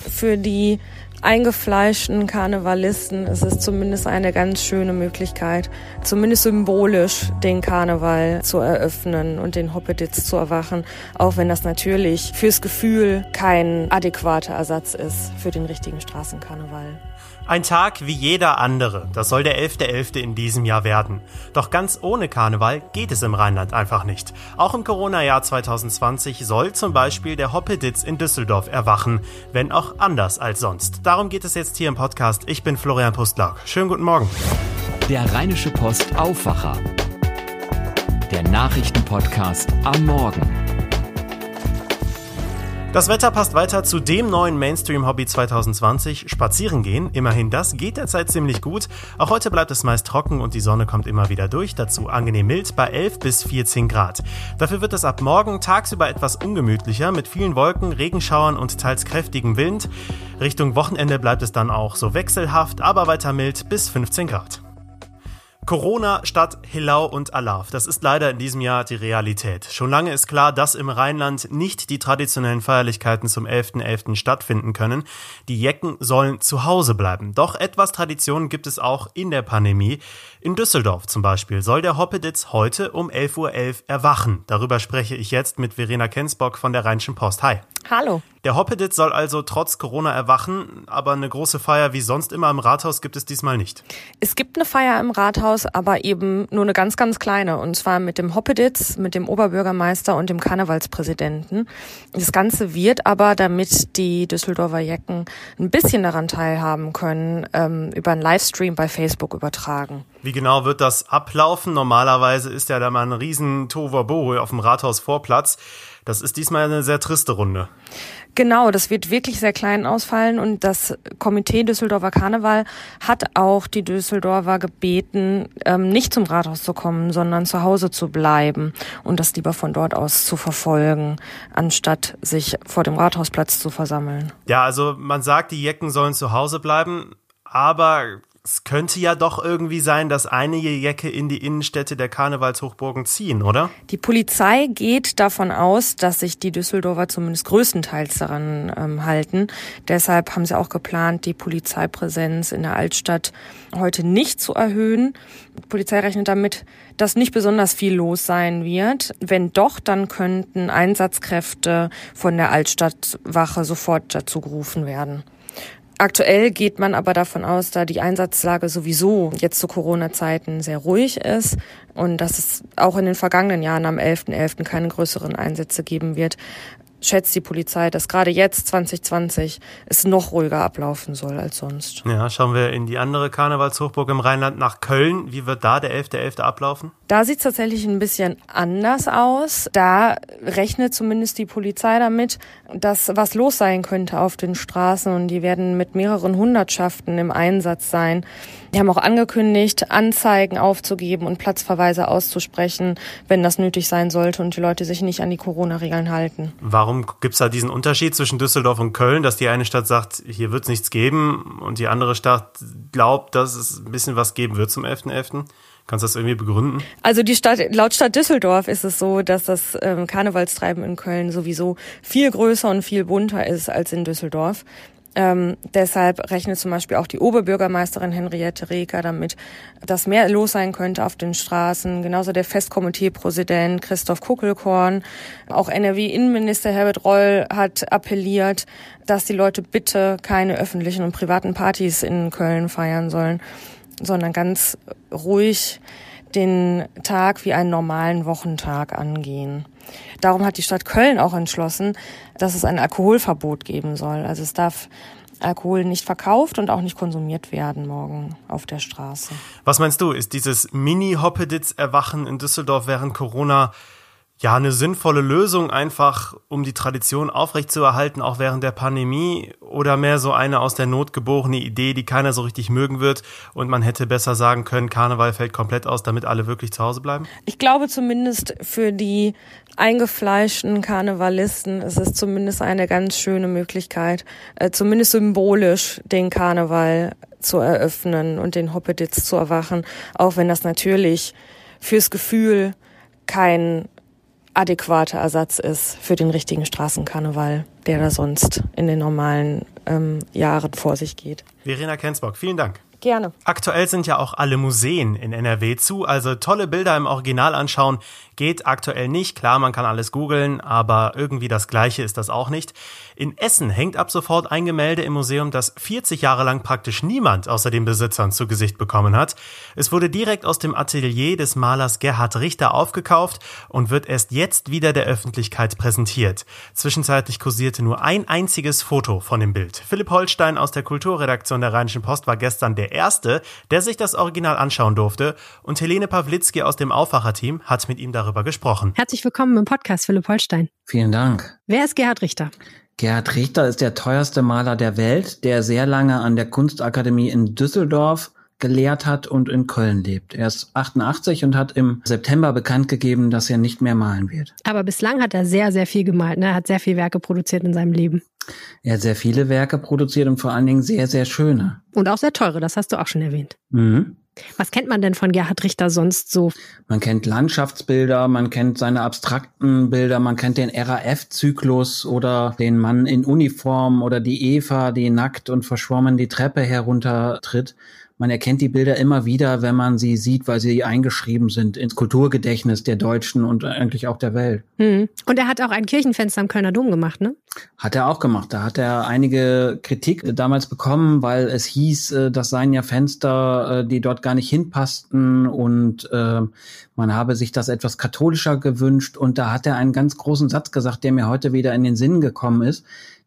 für die eingefleischten Karnevalisten ist es zumindest eine ganz schöne Möglichkeit, zumindest symbolisch den Karneval zu eröffnen und den Hoppeditz zu erwachen, auch wenn das natürlich fürs Gefühl kein adäquater Ersatz ist für den richtigen Straßenkarneval. Ein Tag wie jeder andere. Das soll der 11.11. .11. in diesem Jahr werden. Doch ganz ohne Karneval geht es im Rheinland einfach nicht. Auch im Corona-Jahr 2020 soll zum Beispiel der Hoppeditz in Düsseldorf erwachen, wenn auch anders als sonst. Darum geht es jetzt hier im Podcast. Ich bin Florian Pustlauk. Schönen guten Morgen. Der Rheinische Post Aufwacher. Der Nachrichtenpodcast am Morgen. Das Wetter passt weiter zu dem neuen Mainstream-Hobby 2020, Spazieren gehen. Immerhin das geht derzeit ziemlich gut. Auch heute bleibt es meist trocken und die Sonne kommt immer wieder durch. Dazu angenehm mild bei 11 bis 14 Grad. Dafür wird es ab morgen tagsüber etwas ungemütlicher mit vielen Wolken, Regenschauern und teils kräftigem Wind. Richtung Wochenende bleibt es dann auch so wechselhaft, aber weiter mild bis 15 Grad. Corona statt Hilau und Alaf. Das ist leider in diesem Jahr die Realität. Schon lange ist klar, dass im Rheinland nicht die traditionellen Feierlichkeiten zum 11.11. .11. stattfinden können. Die Jecken sollen zu Hause bleiben. Doch etwas Tradition gibt es auch in der Pandemie. In Düsseldorf zum Beispiel soll der Hoppeditz heute um 11.11 Uhr .11 erwachen. Darüber spreche ich jetzt mit Verena Kensbock von der Rheinischen Post. Hi. Hallo. Der Hoppeditz soll also trotz Corona erwachen, aber eine große Feier wie sonst immer im Rathaus gibt es diesmal nicht. Es gibt eine Feier im Rathaus, aber eben nur eine ganz, ganz kleine. Und zwar mit dem Hoppeditz, mit dem Oberbürgermeister und dem Karnevalspräsidenten. Das Ganze wird aber, damit die Düsseldorfer Jecken ein bisschen daran teilhaben können, ähm, über einen Livestream bei Facebook übertragen. Wie genau wird das ablaufen? Normalerweise ist ja da mal ein riesen Toverbo auf dem Rathausvorplatz. Das ist diesmal eine sehr triste Runde. Genau, das wird wirklich sehr klein ausfallen und das Komitee Düsseldorfer Karneval hat auch die Düsseldorfer gebeten, ähm, nicht zum Rathaus zu kommen, sondern zu Hause zu bleiben und das lieber von dort aus zu verfolgen, anstatt sich vor dem Rathausplatz zu versammeln. Ja, also man sagt, die Jecken sollen zu Hause bleiben, aber es könnte ja doch irgendwie sein, dass einige Jecke in die Innenstädte der Karnevalshochburgen ziehen, oder? Die Polizei geht davon aus, dass sich die Düsseldorfer zumindest größtenteils daran ähm, halten. Deshalb haben sie auch geplant, die Polizeipräsenz in der Altstadt heute nicht zu erhöhen. Die Polizei rechnet damit, dass nicht besonders viel los sein wird. Wenn doch, dann könnten Einsatzkräfte von der Altstadtwache sofort dazu gerufen werden. Aktuell geht man aber davon aus, da die Einsatzlage sowieso jetzt zu Corona-Zeiten sehr ruhig ist und dass es auch in den vergangenen Jahren am 11.11. .11. keine größeren Einsätze geben wird, schätzt die Polizei, dass gerade jetzt 2020 es noch ruhiger ablaufen soll als sonst. Ja, schauen wir in die andere Karnevalshochburg im Rheinland nach Köln. Wie wird da der 11.11. .11. ablaufen? Da sieht es tatsächlich ein bisschen anders aus. Da rechnet zumindest die Polizei damit, dass was los sein könnte auf den Straßen und die werden mit mehreren Hundertschaften im Einsatz sein. Die haben auch angekündigt, Anzeigen aufzugeben und Platzverweise auszusprechen, wenn das nötig sein sollte und die Leute sich nicht an die Corona-Regeln halten. Warum gibt es da diesen Unterschied zwischen Düsseldorf und Köln, dass die eine Stadt sagt, hier wird es nichts geben und die andere Stadt glaubt, dass es ein bisschen was geben wird zum 11.11.? .11.? Kannst du das irgendwie begründen? Also die Stadt, laut Stadt Düsseldorf ist es so, dass das ähm, Karnevalstreiben in Köln sowieso viel größer und viel bunter ist als in Düsseldorf. Ähm, deshalb rechnet zum Beispiel auch die Oberbürgermeisterin Henriette Reker damit, dass mehr los sein könnte auf den Straßen. Genauso der Festkomiteepräsident Christoph Kuckelkorn. Auch NRW-Innenminister Herbert Reul hat appelliert, dass die Leute bitte keine öffentlichen und privaten Partys in Köln feiern sollen, sondern ganz ruhig den Tag wie einen normalen Wochentag angehen. Darum hat die Stadt Köln auch entschlossen, dass es ein Alkoholverbot geben soll. Also es darf Alkohol nicht verkauft und auch nicht konsumiert werden morgen auf der Straße. Was meinst du, ist dieses Mini-Hoppeditz-Erwachen in Düsseldorf während Corona ja, eine sinnvolle Lösung einfach, um die Tradition aufrechtzuerhalten, auch während der Pandemie? Oder mehr so eine aus der Not geborene Idee, die keiner so richtig mögen wird und man hätte besser sagen können, Karneval fällt komplett aus, damit alle wirklich zu Hause bleiben? Ich glaube zumindest für die eingefleischten Karnevalisten ist es zumindest eine ganz schöne Möglichkeit, äh, zumindest symbolisch den Karneval zu eröffnen und den Hoppeditz zu erwachen, auch wenn das natürlich fürs Gefühl kein adäquater Ersatz ist für den richtigen Straßenkarneval, der da sonst in den normalen ähm, Jahren vor sich geht. Verena Kensbock, vielen Dank. Gerne. Aktuell sind ja auch alle Museen in NRW zu, also tolle Bilder im Original anschauen geht aktuell nicht. Klar, man kann alles googeln, aber irgendwie das Gleiche ist das auch nicht. In Essen hängt ab sofort ein Gemälde im Museum, das 40 Jahre lang praktisch niemand außer den Besitzern zu Gesicht bekommen hat. Es wurde direkt aus dem Atelier des Malers Gerhard Richter aufgekauft und wird erst jetzt wieder der Öffentlichkeit präsentiert. Zwischenzeitlich kursierte nur ein einziges Foto von dem Bild. Philipp Holstein aus der Kulturredaktion der Rheinischen Post war gestern der Erste, der sich das Original anschauen durfte und Helene Pawlitzki aus dem Aufwacherteam hat mit ihm darüber gesprochen. Herzlich willkommen im Podcast, Philipp Holstein. Vielen Dank. Wer ist Gerhard Richter? Gerhard Richter ist der teuerste Maler der Welt, der sehr lange an der Kunstakademie in Düsseldorf gelehrt hat und in Köln lebt. Er ist 88 und hat im September bekannt gegeben, dass er nicht mehr malen wird. Aber bislang hat er sehr, sehr viel gemalt. Ne? Er hat sehr viele Werke produziert in seinem Leben. Er hat sehr viele Werke produziert und vor allen Dingen sehr, sehr schöne. Und auch sehr teure, das hast du auch schon erwähnt. Mhm. Was kennt man denn von Gerhard Richter sonst so? Man kennt Landschaftsbilder, man kennt seine abstrakten Bilder, man kennt den RAF-Zyklus oder den Mann in Uniform oder die Eva, die nackt und verschwommen die Treppe heruntertritt man erkennt die Bilder immer wieder, wenn man sie sieht, weil sie eingeschrieben sind ins Kulturgedächtnis der Deutschen und eigentlich auch der Welt. Hm. Und er hat auch ein Kirchenfenster am Kölner Dom gemacht, ne? Hat er auch gemacht. Da hat er einige Kritik damals bekommen, weil es hieß, äh, das seien ja Fenster, äh, die dort gar nicht hinpassten und äh, man habe sich das etwas katholischer gewünscht. Und da hat er einen ganz großen Satz gesagt, der mir heute wieder in den Sinn gekommen ist.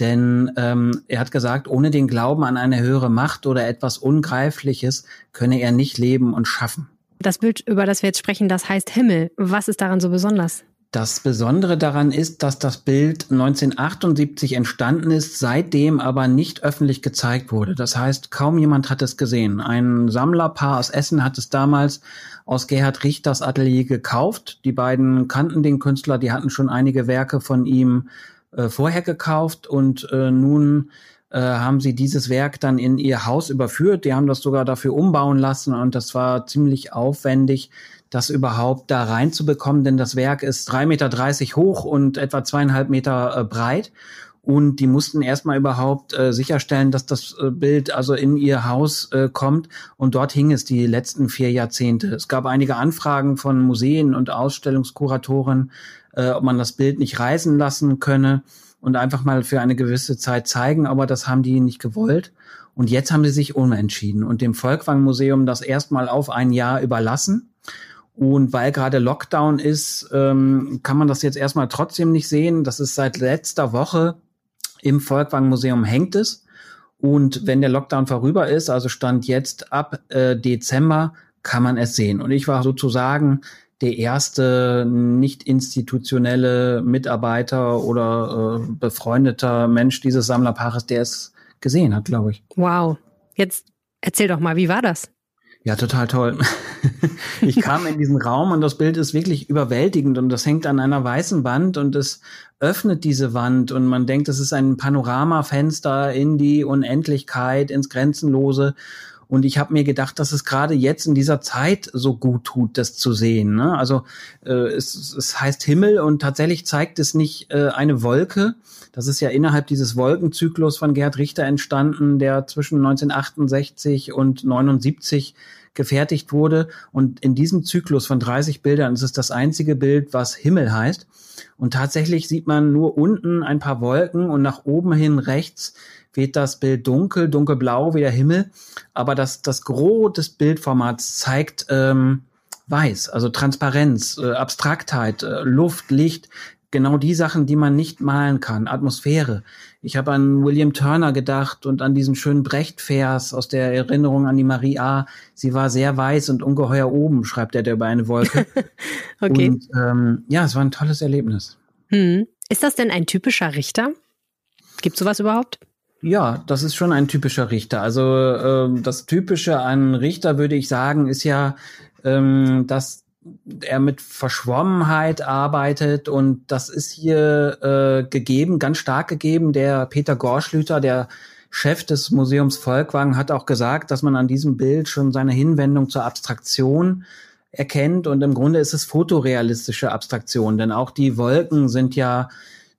Denn ähm, er hat gesagt, ohne den Glauben an eine höhere Macht oder etwas Ungreifliches könne er nicht leben und schaffen. Das Bild, über das wir jetzt sprechen, das heißt Himmel. Was ist daran so besonders? Das Besondere daran ist, dass das Bild 1978 entstanden ist, seitdem aber nicht öffentlich gezeigt wurde. Das heißt, kaum jemand hat es gesehen. Ein Sammlerpaar aus Essen hat es damals aus Gerhard Richters Atelier gekauft. Die beiden kannten den Künstler, die hatten schon einige Werke von ihm äh, vorher gekauft und äh, nun äh, haben sie dieses Werk dann in ihr Haus überführt. Die haben das sogar dafür umbauen lassen und das war ziemlich aufwendig, das überhaupt da reinzubekommen, denn das Werk ist drei Meter dreißig hoch und etwa zweieinhalb Meter äh, breit. Und die mussten erstmal überhaupt äh, sicherstellen, dass das äh, Bild also in ihr Haus äh, kommt. Und dort hing es die letzten vier Jahrzehnte. Es gab einige Anfragen von Museen und Ausstellungskuratoren, äh, ob man das Bild nicht reisen lassen könne und einfach mal für eine gewisse Zeit zeigen, aber das haben die nicht gewollt. Und jetzt haben sie sich umentschieden und dem Volkwang Museum das erstmal auf ein Jahr überlassen. Und weil gerade Lockdown ist, ähm, kann man das jetzt erstmal trotzdem nicht sehen. Das ist seit letzter Woche im Volkwang Museum hängt es. Und wenn der Lockdown vorüber ist, also stand jetzt ab äh, Dezember, kann man es sehen. Und ich war sozusagen der erste nicht institutionelle Mitarbeiter oder äh, befreundeter Mensch dieses Sammlerpaares, der es gesehen hat, glaube ich. Wow. Jetzt erzähl doch mal, wie war das? Ja, total toll. ich kam in diesen Raum und das Bild ist wirklich überwältigend und das hängt an einer weißen Wand und es öffnet diese Wand und man denkt, es ist ein Panoramafenster in die Unendlichkeit, ins Grenzenlose und ich habe mir gedacht, dass es gerade jetzt in dieser Zeit so gut tut, das zu sehen. Ne? Also äh, es, es heißt Himmel und tatsächlich zeigt es nicht äh, eine Wolke. Das ist ja innerhalb dieses Wolkenzyklus von Gerhard Richter entstanden, der zwischen 1968 und 79 gefertigt wurde. Und in diesem Zyklus von 30 Bildern ist es das einzige Bild, was Himmel heißt. Und tatsächlich sieht man nur unten ein paar Wolken und nach oben hin rechts wird das Bild dunkel, dunkelblau wie der Himmel, aber das, das Gros des Bildformats zeigt ähm, weiß, also Transparenz, äh, Abstraktheit, äh, Luft, Licht, genau die Sachen, die man nicht malen kann, Atmosphäre. Ich habe an William Turner gedacht und an diesen schönen Brecht-Vers aus der Erinnerung an die Maria. Sie war sehr weiß und ungeheuer oben, schreibt er über eine Wolke. okay. Und ähm, ja, es war ein tolles Erlebnis. Hm. Ist das denn ein typischer Richter? Gibt sowas überhaupt? Ja, das ist schon ein typischer Richter. Also ähm, das Typische an Richter würde ich sagen, ist ja, ähm, dass er mit Verschwommenheit arbeitet und das ist hier äh, gegeben, ganz stark gegeben. Der Peter Gorschlüter, der Chef des Museums Volkwang, hat auch gesagt, dass man an diesem Bild schon seine Hinwendung zur Abstraktion erkennt und im Grunde ist es fotorealistische Abstraktion, denn auch die Wolken sind ja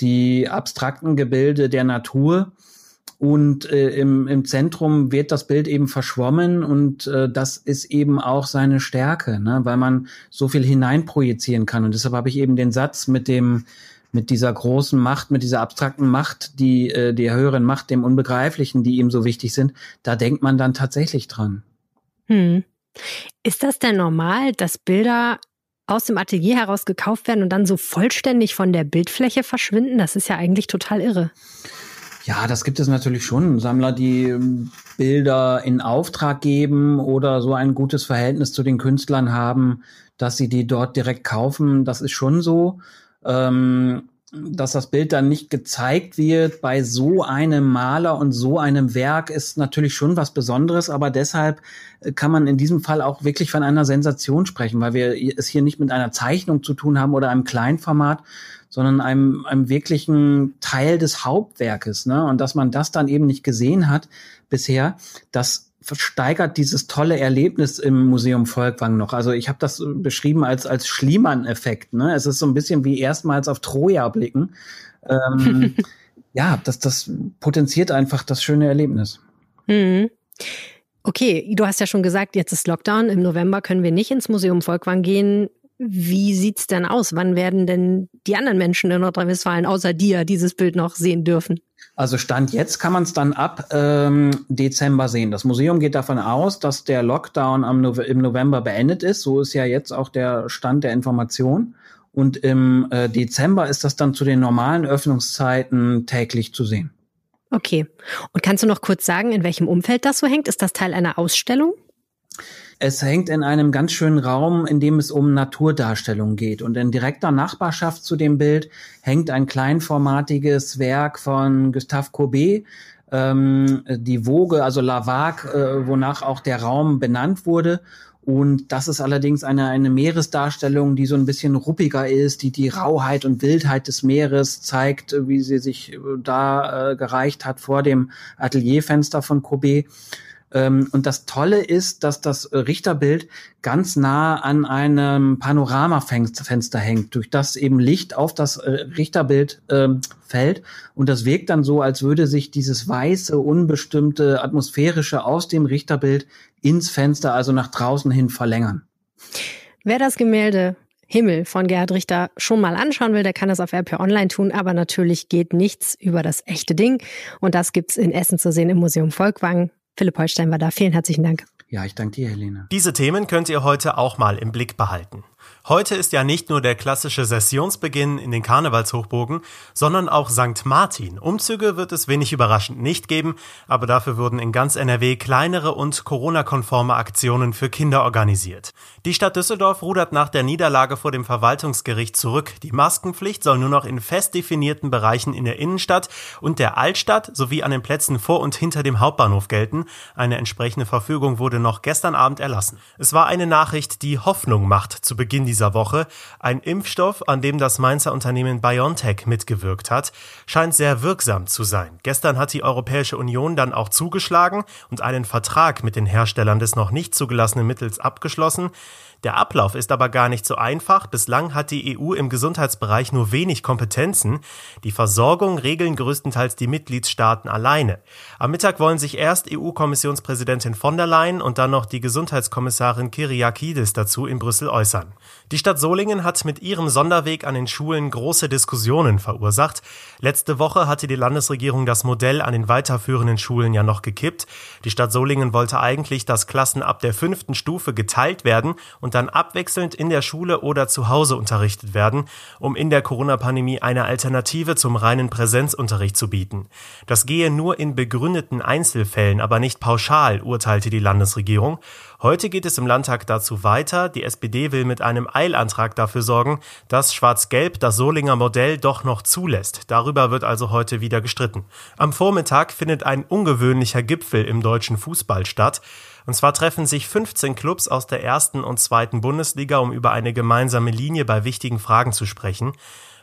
die abstrakten Gebilde der Natur und äh, im, im Zentrum wird das Bild eben verschwommen und äh, das ist eben auch seine Stärke, ne? weil man so viel hineinprojizieren kann. Und deshalb habe ich eben den Satz mit dem mit dieser großen Macht, mit dieser abstrakten Macht, die äh, der höheren Macht, dem Unbegreiflichen, die ihm so wichtig sind, da denkt man dann tatsächlich dran. Hm. Ist das denn normal, dass Bilder aus dem Atelier heraus gekauft werden und dann so vollständig von der Bildfläche verschwinden? Das ist ja eigentlich total irre. Ja, das gibt es natürlich schon. Sammler, die ähm, Bilder in Auftrag geben oder so ein gutes Verhältnis zu den Künstlern haben, dass sie die dort direkt kaufen. Das ist schon so. Ähm, dass das Bild dann nicht gezeigt wird bei so einem Maler und so einem Werk ist natürlich schon was Besonderes, aber deshalb äh, kann man in diesem Fall auch wirklich von einer Sensation sprechen, weil wir es hier nicht mit einer Zeichnung zu tun haben oder einem Kleinformat, sondern einem, einem wirklichen Teil des Hauptwerkes. Ne? Und dass man das dann eben nicht gesehen hat bisher, das versteigert dieses tolle Erlebnis im Museum Volkwang noch. Also ich habe das beschrieben als als Schliemann-Effekt. Ne? Es ist so ein bisschen wie erstmals auf Troja blicken. Ähm, ja, das das potenziert einfach das schöne Erlebnis. Mhm. Okay, du hast ja schon gesagt, jetzt ist Lockdown. Im November können wir nicht ins Museum Volkwang gehen. Wie sieht's denn aus? Wann werden denn die anderen Menschen in Nordrhein-Westfalen außer dir dieses Bild noch sehen dürfen? Also Stand jetzt kann man es dann ab ähm, Dezember sehen. Das Museum geht davon aus, dass der Lockdown am no im November beendet ist. So ist ja jetzt auch der Stand der Information. Und im äh, Dezember ist das dann zu den normalen Öffnungszeiten täglich zu sehen. Okay. Und kannst du noch kurz sagen, in welchem Umfeld das so hängt? Ist das Teil einer Ausstellung? Es hängt in einem ganz schönen Raum, in dem es um Naturdarstellung geht. Und in direkter Nachbarschaft zu dem Bild hängt ein kleinformatiges Werk von Gustave Courbet, ähm, die Woge, also La Vague, äh, wonach auch der Raum benannt wurde. Und das ist allerdings eine, eine Meeresdarstellung, die so ein bisschen ruppiger ist, die die Rauheit und Wildheit des Meeres zeigt, wie sie sich äh, da äh, gereicht hat vor dem Atelierfenster von Courbet. Ähm, und das Tolle ist, dass das Richterbild ganz nah an einem Panoramafenster hängt, durch das eben Licht auf das äh, Richterbild ähm, fällt. Und das wirkt dann so, als würde sich dieses weiße, unbestimmte, atmosphärische aus dem Richterbild ins Fenster, also nach draußen hin verlängern. Wer das Gemälde Himmel von Gerhard Richter schon mal anschauen will, der kann das auf RP Online tun, aber natürlich geht nichts über das echte Ding. Und das gibt's in Essen zu sehen im Museum Volkwang. Philipp Holstein war da. Vielen herzlichen Dank. Ja, ich danke dir, Helene. Diese Themen könnt ihr heute auch mal im Blick behalten. Heute ist ja nicht nur der klassische Sessionsbeginn in den Karnevalshochburgen, sondern auch St. Martin. Umzüge wird es wenig überraschend nicht geben, aber dafür wurden in ganz NRW kleinere und Corona-konforme Aktionen für Kinder organisiert. Die Stadt Düsseldorf rudert nach der Niederlage vor dem Verwaltungsgericht zurück. Die Maskenpflicht soll nur noch in fest definierten Bereichen in der Innenstadt und der Altstadt sowie an den Plätzen vor und hinter dem Hauptbahnhof gelten. Eine entsprechende Verfügung wurde noch gestern Abend erlassen. Es war eine Nachricht, die Hoffnung macht zu Beginn dieser dieser Woche. Ein Impfstoff, an dem das Mainzer Unternehmen BioNTech mitgewirkt hat, scheint sehr wirksam zu sein. Gestern hat die Europäische Union dann auch zugeschlagen und einen Vertrag mit den Herstellern des noch nicht zugelassenen Mittels abgeschlossen. Der Ablauf ist aber gar nicht so einfach. Bislang hat die EU im Gesundheitsbereich nur wenig Kompetenzen. Die Versorgung regeln größtenteils die Mitgliedstaaten alleine. Am Mittag wollen sich erst EU-Kommissionspräsidentin von der Leyen und dann noch die Gesundheitskommissarin Kyriakides dazu in Brüssel äußern. Die Stadt Solingen hat mit ihrem Sonderweg an den Schulen große Diskussionen verursacht. Letzte Woche hatte die Landesregierung das Modell an den weiterführenden Schulen ja noch gekippt. Die Stadt Solingen wollte eigentlich, dass Klassen ab der fünften Stufe geteilt werden und und dann abwechselnd in der Schule oder zu Hause unterrichtet werden, um in der Corona-Pandemie eine Alternative zum reinen Präsenzunterricht zu bieten. Das gehe nur in begründeten Einzelfällen, aber nicht pauschal, urteilte die Landesregierung. Heute geht es im Landtag dazu weiter. Die SPD will mit einem Eilantrag dafür sorgen, dass Schwarz-Gelb das Solinger Modell doch noch zulässt. Darüber wird also heute wieder gestritten. Am Vormittag findet ein ungewöhnlicher Gipfel im deutschen Fußball statt. Und zwar treffen sich 15 Clubs aus der ersten und zweiten Bundesliga, um über eine gemeinsame Linie bei wichtigen Fragen zu sprechen.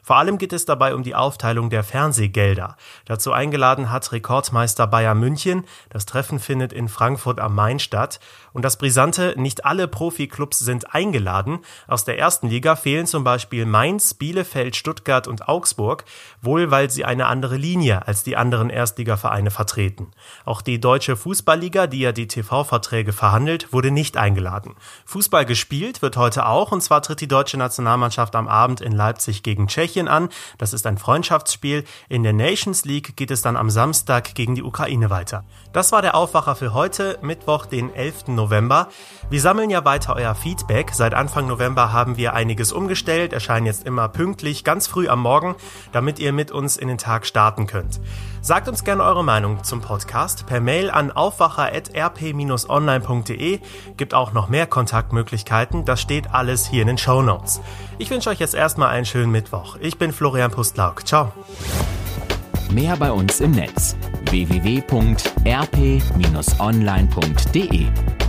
Vor allem geht es dabei um die Aufteilung der Fernsehgelder. Dazu eingeladen hat Rekordmeister Bayern München. Das Treffen findet in Frankfurt am Main statt. Und das Brisante, nicht alle Profiklubs sind eingeladen. Aus der ersten Liga fehlen zum Beispiel Mainz, Bielefeld, Stuttgart und Augsburg, wohl weil sie eine andere Linie als die anderen Erstligavereine vertreten. Auch die Deutsche Fußballliga, die ja die TV-Verträge verhandelt, wurde nicht eingeladen. Fußball gespielt wird heute auch, und zwar tritt die deutsche Nationalmannschaft am Abend in Leipzig gegen Tschechien an. Das ist ein Freundschaftsspiel. In der Nations League geht es dann am Samstag gegen die Ukraine weiter. Das war der Aufwacher für heute, Mittwoch, den 11. November. Wir sammeln ja weiter euer Feedback. Seit Anfang November haben wir einiges umgestellt, erscheinen jetzt immer pünktlich, ganz früh am Morgen, damit ihr mit uns in den Tag starten könnt. Sagt uns gerne eure Meinung zum Podcast per Mail an aufwacher.rp-online.de. Gibt auch noch mehr Kontaktmöglichkeiten. Das steht alles hier in den Show Notes. Ich wünsche euch jetzt erstmal einen schönen Mittwoch. Ich bin Florian Pustlauk. Ciao. Mehr bei uns im Netz www.rp-online.de